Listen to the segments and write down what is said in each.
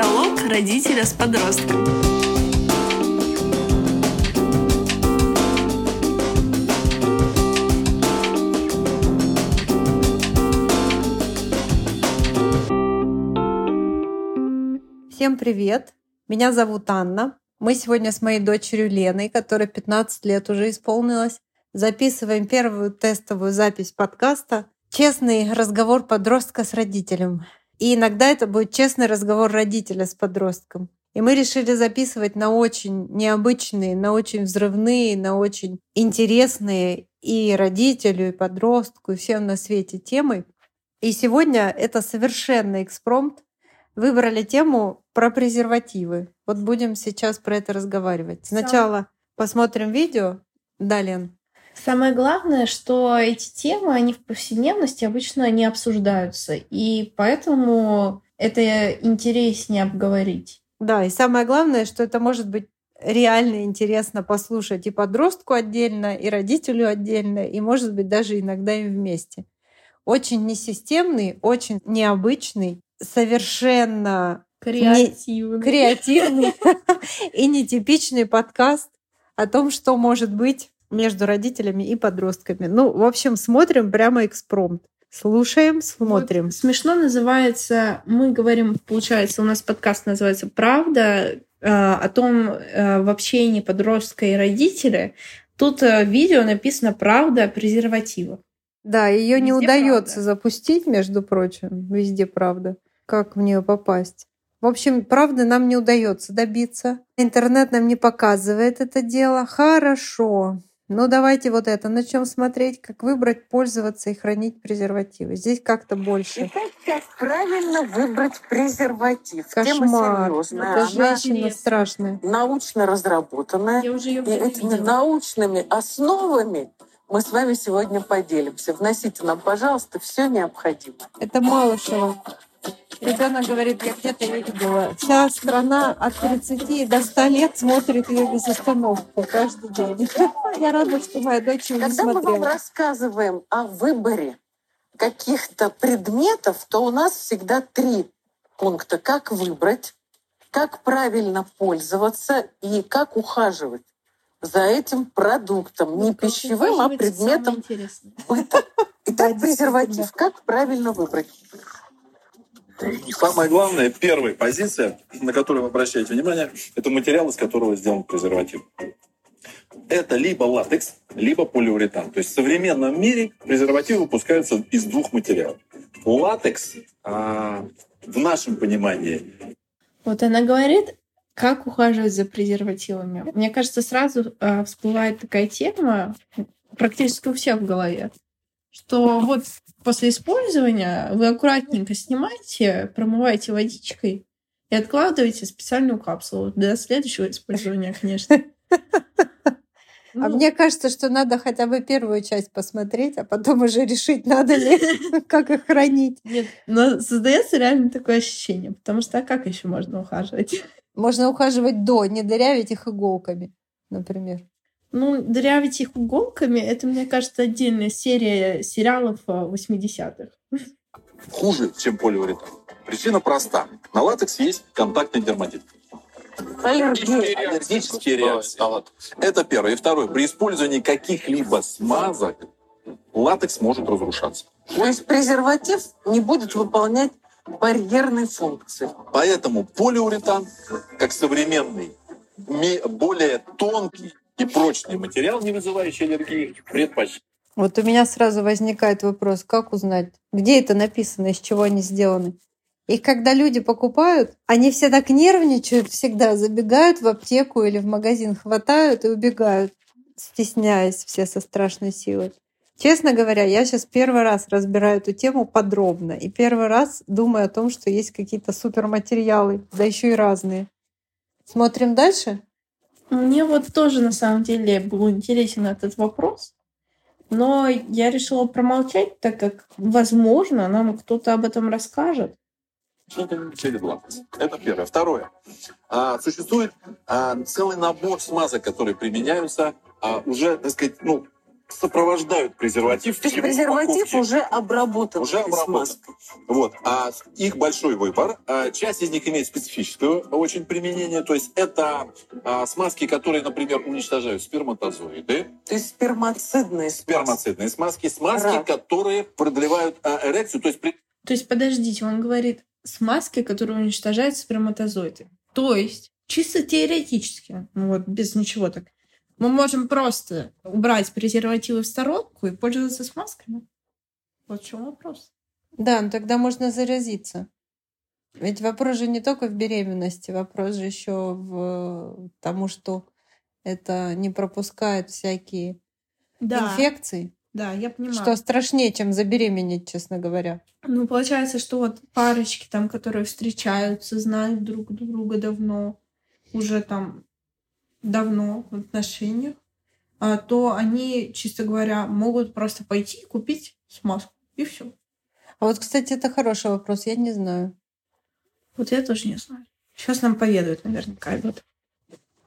Диалог родителя с подростком. Всем привет! Меня зовут Анна. Мы сегодня с моей дочерью Леной, которой 15 лет уже исполнилось, записываем первую тестовую запись подкаста «Честный разговор подростка с родителем». И иногда это будет честный разговор родителя с подростком. И мы решили записывать на очень необычные, на очень взрывные, на очень интересные и родителю, и подростку, и всем на свете темы. И сегодня это совершенно экспромт. Выбрали тему про презервативы. Вот будем сейчас про это разговаривать. Сначала посмотрим видео. Да, Лен? Самое главное, что эти темы, они в повседневности обычно не обсуждаются, и поэтому это интереснее обговорить. Да, и самое главное, что это может быть реально интересно послушать и подростку отдельно, и родителю отдельно, и, может быть, даже иногда им вместе. Очень несистемный, очень необычный, совершенно креативный, не, креативный и нетипичный подкаст о том, что может быть между родителями и подростками. Ну, в общем, смотрим прямо экспромт. Слушаем, смотрим. Вот смешно называется, мы говорим, получается, у нас подкаст называется «Правда», э, о том э, в общении подростка и родителя. Тут э, видео написано «Правда о презервативах». Да, ее не удается правда. запустить, между прочим, везде правда. Как в нее попасть? В общем, правды нам не удается добиться. Интернет нам не показывает это дело. Хорошо. Ну, давайте вот это. Начнем смотреть, как выбрать, пользоваться и хранить презервативы. Здесь как-то больше. Итак, как правильно выбрать презерватив? Кошмар. Тема серьезная. Это женщина Она страшная. Научно разработанная. Я уже ее и этими видела. научными основами мы с вами сегодня поделимся. Вносите нам, пожалуйста, все необходимое. Это Малышева. Ребенок говорит, я где-то ее видела. Вся страна от 30 до 100 лет смотрит ее без остановки каждый день. Я рада, что моя дочь не Когда мы вам рассказываем о выборе каких-то предметов, то у нас всегда три пункта. Как выбрать, как правильно пользоваться и как ухаживать за этим продуктом, не пищевым, а предметом. Итак, презерватив. Как правильно выбрать? Самое главное, первая позиция, на которую вы обращаете внимание, это материал, из которого сделан презерватив. Это либо латекс, либо полиуретан. То есть в современном мире презервативы выпускаются из двух материалов. Латекс а, в нашем понимании. Вот она говорит, как ухаживать за презервативами. Мне кажется, сразу э, всплывает такая тема, практически у всех в голове, что вот после использования вы аккуратненько снимаете, промываете водичкой и откладываете специальную капсулу для следующего использования, конечно. А ну, мне кажется, что надо хотя бы первую часть посмотреть, а потом уже решить, надо ли, как их хранить. Нет, но создается реально такое ощущение, потому что а как еще можно ухаживать? Можно ухаживать до, не дырявить их иголками, например. Ну, дырявить их иголками, это, мне кажется, отдельная серия сериалов 80-х. Хуже, чем полиуретан. Причина проста. На латекс есть контактный дерматит. Аллергические реакции. Это первое. И второе. При использовании каких-либо смазок латекс может разрушаться. То есть презерватив не будет выполнять барьерной функции. Поэтому полиуретан, как современный, более тонкий и прочный материал, не вызывающий аллергии, предпочтение. Вот у меня сразу возникает вопрос, как узнать, где это написано, из чего они сделаны. И когда люди покупают, они все так нервничают всегда, забегают в аптеку или в магазин, хватают и убегают, стесняясь все со страшной силой. Честно говоря, я сейчас первый раз разбираю эту тему подробно и первый раз думаю о том, что есть какие-то суперматериалы, да еще и разные. Смотрим дальше? Мне вот тоже на самом деле был интересен этот вопрос, но я решила промолчать, так как, возможно, нам кто-то об этом расскажет. Это первое. Второе. А, существует а, целый набор смазок, которые применяются а, уже, так сказать, ну, сопровождают презерватив. То есть презерватив упаковке. уже обработан Уже обработан. смазкой. Вот. А их большой выбор. А Часть из них имеет специфическое очень применение. То есть это а, смазки, которые, например, уничтожают сперматозоиды, То есть спермацидные смазки. спермацидные смазки, смазки, Рак. которые продлевают а, эрекцию. То есть при- То есть, подождите, он говорит смазки, которые уничтожают сперматозоиды. То есть, чисто теоретически, ну вот без ничего так, мы можем просто убрать презервативы в сторонку и пользоваться смазками. Вот в чем вопрос. Да, ну тогда можно заразиться. Ведь вопрос же не только в беременности, вопрос же еще в тому, что это не пропускает всякие инфекции, да, я понимаю. что страшнее, чем забеременеть, честно говоря. Ну, получается, что вот парочки там, которые встречаются, знают друг друга давно, уже там давно в отношениях, а, то они, чисто говоря, могут просто пойти и купить смазку. И все. А вот, кстати, это хороший вопрос, я не знаю. Вот я тоже не знаю. Сейчас нам поведают наверняка об этом.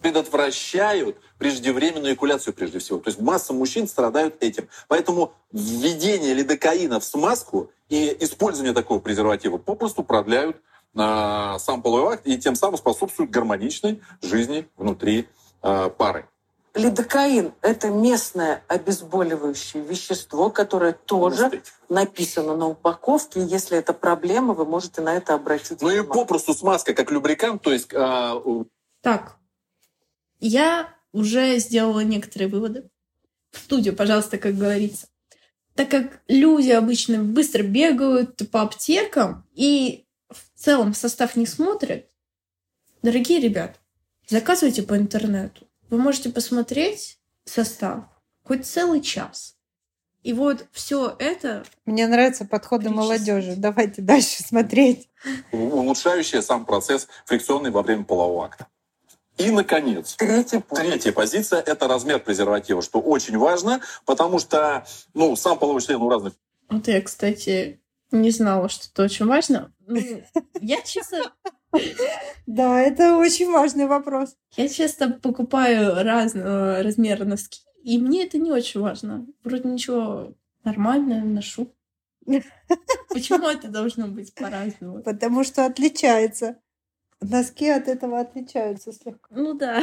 предотвращают преждевременную экуляцию прежде всего. То есть масса мужчин страдают этим. Поэтому введение лидокаина в смазку и использование такого презерватива попросту продляют сам половой акт и тем самым способствуют гармоничной жизни внутри а, пары. Лидокаин – это местное обезболивающее вещество, которое тоже написано на упаковке. И Если это проблема, вы можете на это обратить Ну и внимание. попросту смазка как любрикант, то есть а, Так, я уже сделала некоторые выводы. В студию, пожалуйста, как говорится. Так как люди обычно быстро бегают по аптекам и в целом состав не смотрят, дорогие ребят, заказывайте по интернету. Вы можете посмотреть состав хоть целый час. И вот все это Мне нравятся подходы Перечислить. молодежи. Давайте дальше смотреть. улучшающая сам процесс фрикционный во время полового акта. И, наконец, пункт. Третья позиция – это размер презерватива, что очень важно, потому что ну, сам половой член у разных Вот я, кстати, не знала, что это очень важно. Ну, я честно, Да, это очень важный вопрос. я часто покупаю разного размера носки, и мне это не очень важно. Вроде ничего нормально ношу. Почему это должно быть по-разному? Потому что отличается. Носки от этого отличаются слегка. Ну да,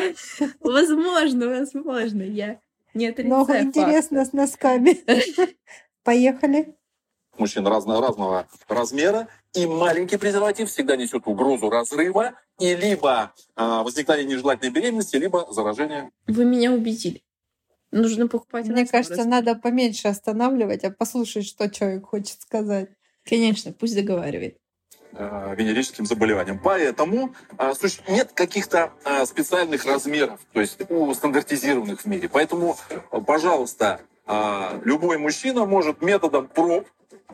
возможно, возможно, я не отрицаю Много факта. интересно с носками. Поехали. Мужчин разного, разного размера, и маленький презерватив всегда несет угрозу разрыва и либо а, возникновения нежелательной беременности, либо заражения. Вы меня убедили. Нужно покупать Мне кажется, размера. надо поменьше останавливать, а послушать, что человек хочет сказать. Конечно, пусть договаривает. э, венерическим заболеваниям. Поэтому а, суще- нет каких-то а, специальных размеров, то есть у стандартизированных в мире. Поэтому, а, пожалуйста, а, любой мужчина может методом проб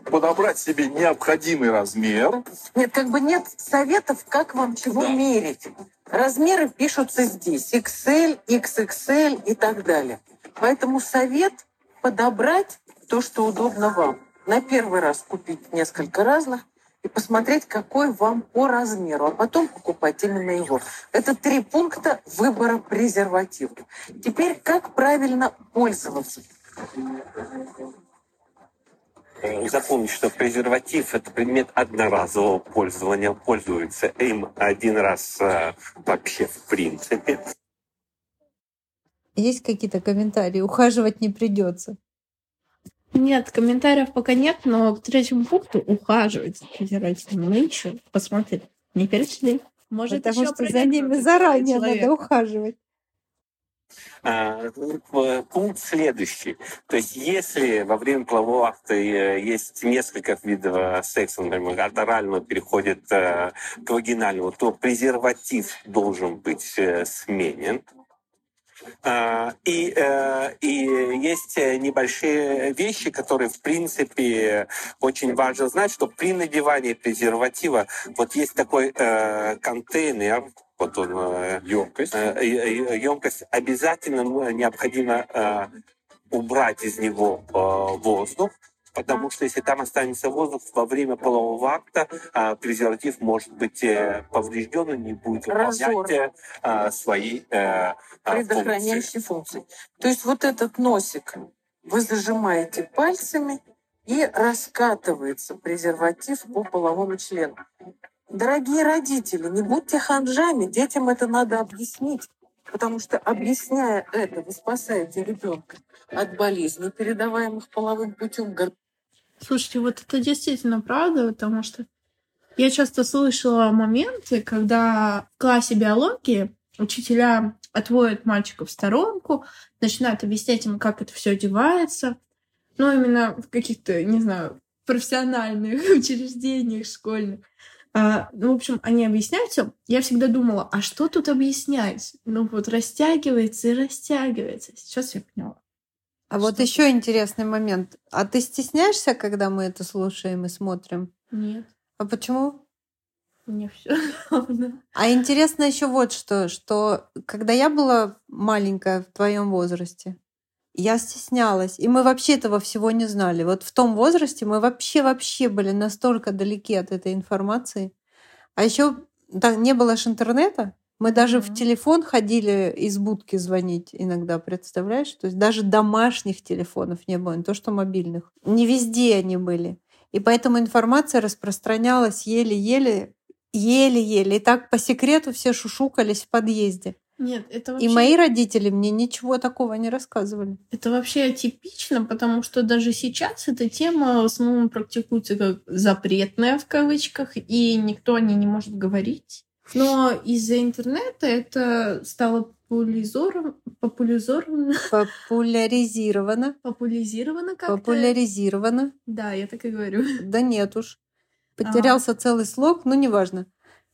подобрать себе необходимый размер. Нет, как бы нет советов, как вам чего Да. мерить. Размеры пишутся здесь. XL, XXL и так далее. Поэтому совет подобрать то, что удобно вам. На первый раз купить несколько разных и посмотреть, какой вам по размеру, а потом покупать именно его. Это три пункта выбора презерватива. Теперь, как правильно пользоваться? Э, Запомнить, что презерватив – это предмет одноразового пользования. Пользуются им один раз э, вообще в принципе. Есть какие-то комментарии? Ухаживать не придется. Нет, комментариев пока нет, но к третьему пункту ухаживать за презервативом мы еще посмотрели. Не перешли. Может, Потому еще что за ними заранее человек. надо ухаживать. А, Пункт следующий. То есть, если во время полового акта э, есть несколько видов э, секса, например, от орального переходит э, к вагинальному, то презерватив должен быть сменен. А, И, и есть небольшие вещи, которые, в принципе, очень важно знать, что при надевании презерватива вот есть такой контейнер, вот он, э, Емкость. емкость, обязательно ну, необходимо э, убрать из него э, воздух, потому что если там останется воздух во время полового акта, э, презерватив может быть э, поврежден и не будет выполнять э, свои э, э, функции. предохраняющие функции. То есть вот этот носик вы зажимаете пальцами, и раскатывается презерватив по половому члену. Дорогие родители, не будьте ханжами, детям это надо объяснить. Потому что, объясняя это, вы спасаете ребенка от болезней, передаваемых половым путем. Слушайте, вот это действительно правда, потому что я часто слышала моменты, когда в классе биологии учителя отводят мальчиков в сторонку, начинают объяснять им, как это все одевается. Ну, именно в каких-то, не знаю, профессиональных учреждениях школьных. А, ну, в общем, они объясняются. Я всегда думала, а что тут объяснять? Ну, вот растягивается и растягивается. Сейчас я поняла. А что вот еще интересный момент. А ты стесняешься, когда мы это слушаем и смотрим? Нет. А почему? Мне все А интересно еще вот что, что когда я была маленькая в твоем возрасте, я стеснялась, и мы вообще этого всего не знали. Вот в том возрасте мы вообще-вообще были настолько далеки от этой информации. А еще да, не было ж интернета, мы даже mm-hmm. в телефон ходили из будки звонить иногда, представляешь? То есть даже домашних телефонов не было, не то что мобильных. Не везде они были. И поэтому информация распространялась еле-еле, еле-еле. И так по секрету все шушукались в подъезде. Нет, это вообще... И мои родители мне ничего такого не рассказывали. Это вообще атипично, потому что даже сейчас эта тема в основном практикуется как запретная в кавычках, и никто о ней не может говорить. Но из-за интернета это стало популяризовано. Популяризировано. Популяризировано как-то. Популяризировано. Да, я так и говорю. Да нет уж. Потерялся а. целый слог, но неважно.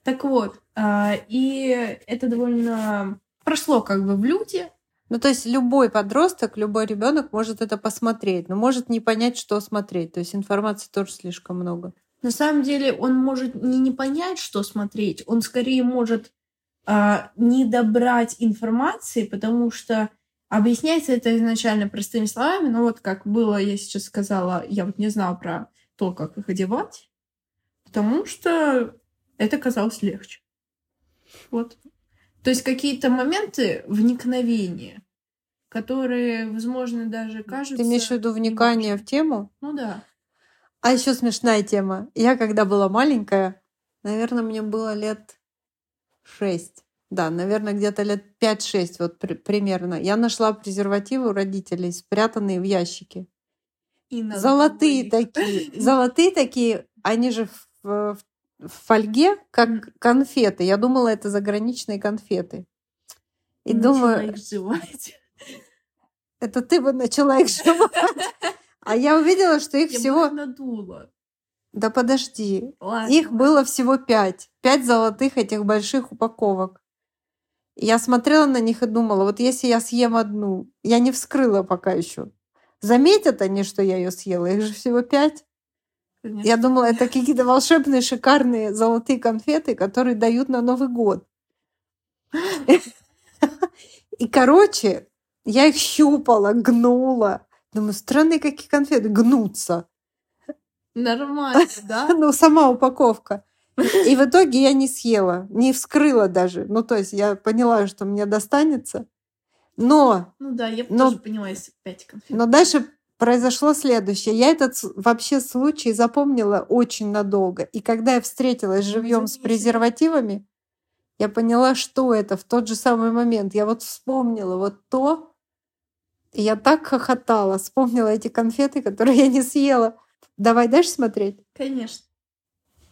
Так вот, а, и это довольно прошло как бы в люди. Ну, то есть любой подросток, любой ребенок может это посмотреть, но может не понять, что смотреть. То есть информации тоже слишком много. На самом деле он может не, не понять, что смотреть, он скорее может а, не добрать информации, потому что объясняется это изначально простыми словами, но вот как было, я сейчас сказала, я вот не знала про то, как их одевать, потому что это казалось легче. Вот. То есть какие-то моменты вникновения, которые, возможно, даже кажутся... Ты имеешь в виду вникание в тему? Ну да. А еще смешная тема. Я когда была маленькая, наверное, мне было лет шесть. Да, наверное, где-то лет 5-6 вот при- примерно. Я нашла презервативы у родителей, спрятанные в ящике. И золотые такие. Золотые такие, они же в, в фольге, как конфеты. Я думала, это заграничные конфеты. И думаю... их жевать. Это ты бы начала их жевать. А я увидела, что их я всего... надула. Да подожди. Ладно. Их было всего пять. Пять золотых этих больших упаковок. Я смотрела на них и думала, вот если я съем одну, я не вскрыла пока еще. Заметят они, что я ее съела? Их же всего пять. Конечно. Я думала, это какие-то волшебные, шикарные золотые конфеты, которые дают на Новый год. И, короче, я их щупала, гнула. Думаю, странные какие конфеты, гнутся. Нормально, да? Ну, сама упаковка. И в итоге я не съела, не вскрыла даже. Ну, то есть я поняла, что мне достанется. Но... Ну да, я но, тоже поняла, если пять конфет. Но дальше произошло следующее. Я этот вообще случай запомнила очень надолго. И когда я встретилась живьем с презервативами, я поняла, что это в тот же самый момент. Я вот вспомнила вот то, и я так хохотала, вспомнила эти конфеты, которые я не съела. Давай дальше смотреть? Конечно.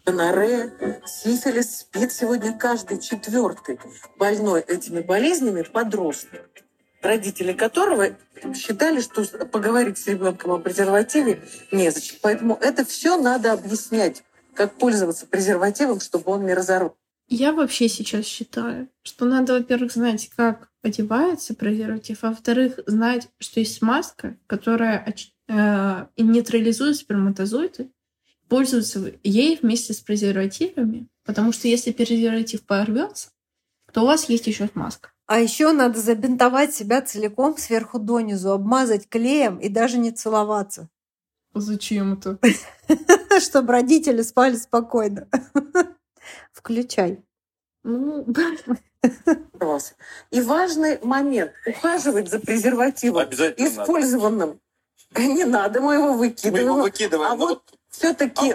Гонорея, сифилис спит сегодня каждый четвертый больной этими болезнями подросток, родители которого считали, что поговорить с ребенком о презервативе незачем. Поэтому это все надо объяснять, как пользоваться презервативом, чтобы он не разорвал. Я вообще сейчас считаю, что надо, во-первых, знать, как одевается презерватив, а во-вторых, знать, что есть маска, которая э, нейтрализует сперматозоиды, пользоваться ей вместе с презервативами, потому что если презерватив порвется, то у вас есть еще маска. А еще надо забинтовать себя целиком сверху донизу, обмазать клеем и даже не целоваться. Зачем это? Чтобы родители спали спокойно. Включай. Ну, И важный момент. Ухаживать за презервативом, использованным Не надо, мы его Мы выкидываем. его выкидываем. А вот все-таки,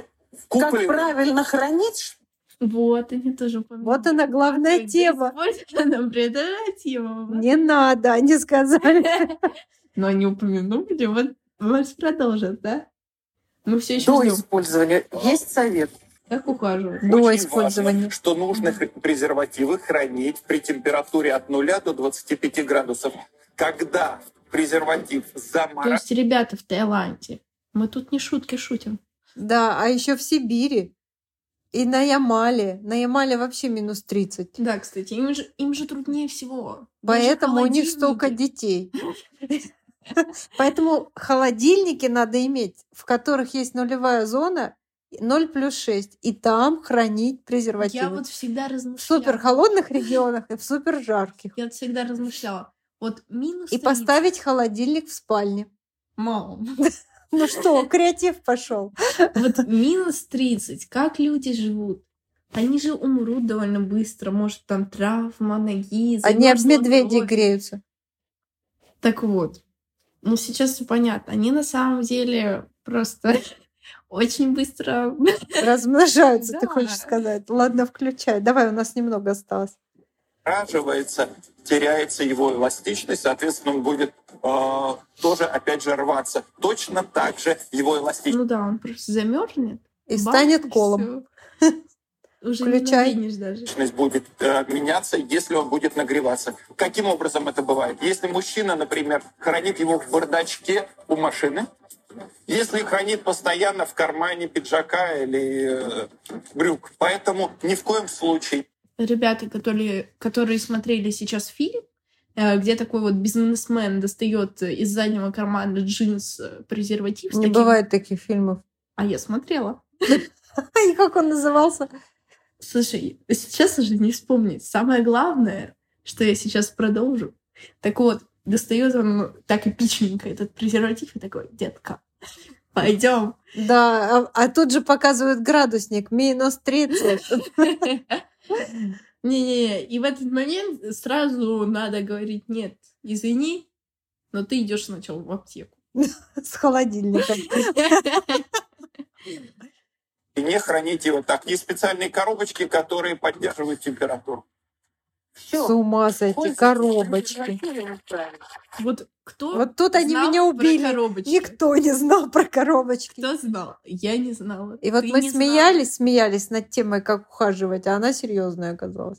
как купленный- правильно хранить, Вот, они тоже упомянули. Вот она главная Как тема. использовано презервативом. Не надо, они сказали. Но они упомянули, вот вас продолжат, да? Мы все еще до ждем. использования, есть совет. Как ухаживать? До Очень использования. важно, что нужно презервативы хранить при температуре от 0 до 25 градусов. Когда презерватив То заморозить, есть, ребята в Таиланде, мы тут не шутки шутим. Да, а еще в Сибири. И на Ямале. На Ямале вообще минус 30. Да, кстати, им же, им же труднее всего. Поэтому у них столько детей. Поэтому холодильники надо иметь, в которых есть нулевая зона, 0 плюс 6. И там хранить Я презервативы. вот всегда В размышляла. супер холодных регионах и в супер жарких. Я вот всегда размышляла. Вот минус И 30. поставить холодильник в спальне. Мам, Ну что, креатив пошел. вот минус 30. Как люди живут? Они же умрут довольно быстро. Может, там травма ноги, Они об медведей греются. Так вот, ну сейчас все понятно. Они на самом деле просто очень быстро... Размножаются, ты Да. хочешь сказать. Ладно, включай. Давай, у нас немного осталось. Замораживается, теряется его эластичность, соответственно, он будет э, тоже, опять же, рваться. Точно так же его эластичность Ну да, он просто замерзнет. И станет колом. Уже Включай. не даже. будет э, меняться, если он будет нагреваться. Каким образом это бывает? Если мужчина, например, хранит его в бардачке у машины, если хранит постоянно в кармане пиджака или э, брюк. Поэтому ни в коем случае Ребята, которые, которые смотрели сейчас фильм, э, где такой вот бизнесмен достает из заднего кармана джинс э, презерватив. Не таким- бывает таких фильмов. А я смотрела. И как он назывался? Слушай, сейчас уже не вспомнить. Самое главное, что я сейчас продолжу. Так вот, достает он так эпичненько этот презерватив и такой, детка, пойдем. Да, а, а тут же показывают градусник, минус 30. Не-не-не, и в этот момент сразу надо говорить, нет, извини, но ты идешь сначала в аптеку. с холодильником. И не храните его так. Есть специальные коробочки, которые поддерживают температуру. С ума сойти, коробочки. Вот кто Вот тут они меня убили. коробочки? Никто не знал про коробочки. Кто знал? Я не знала. И вот Ты мы не знала. смеялись, смеялись над темой, как ухаживать, а она серьезная оказалась.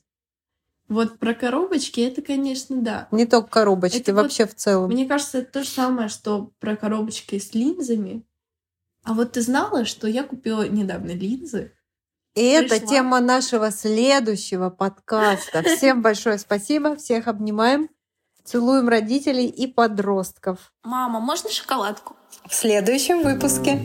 Вот про коробочки это, конечно, да. Не только коробочки, Это вот- вообще в целом. Мне кажется, это то же самое, что про коробочки с линзами. А вот ты знала, что я купила недавно линзы? И это пришла. тема нашего следующего подкаста. Всем большое спасибо, всех обнимаем, целуем родителей и подростков. Мама, можно шоколадку? В следующем выпуске.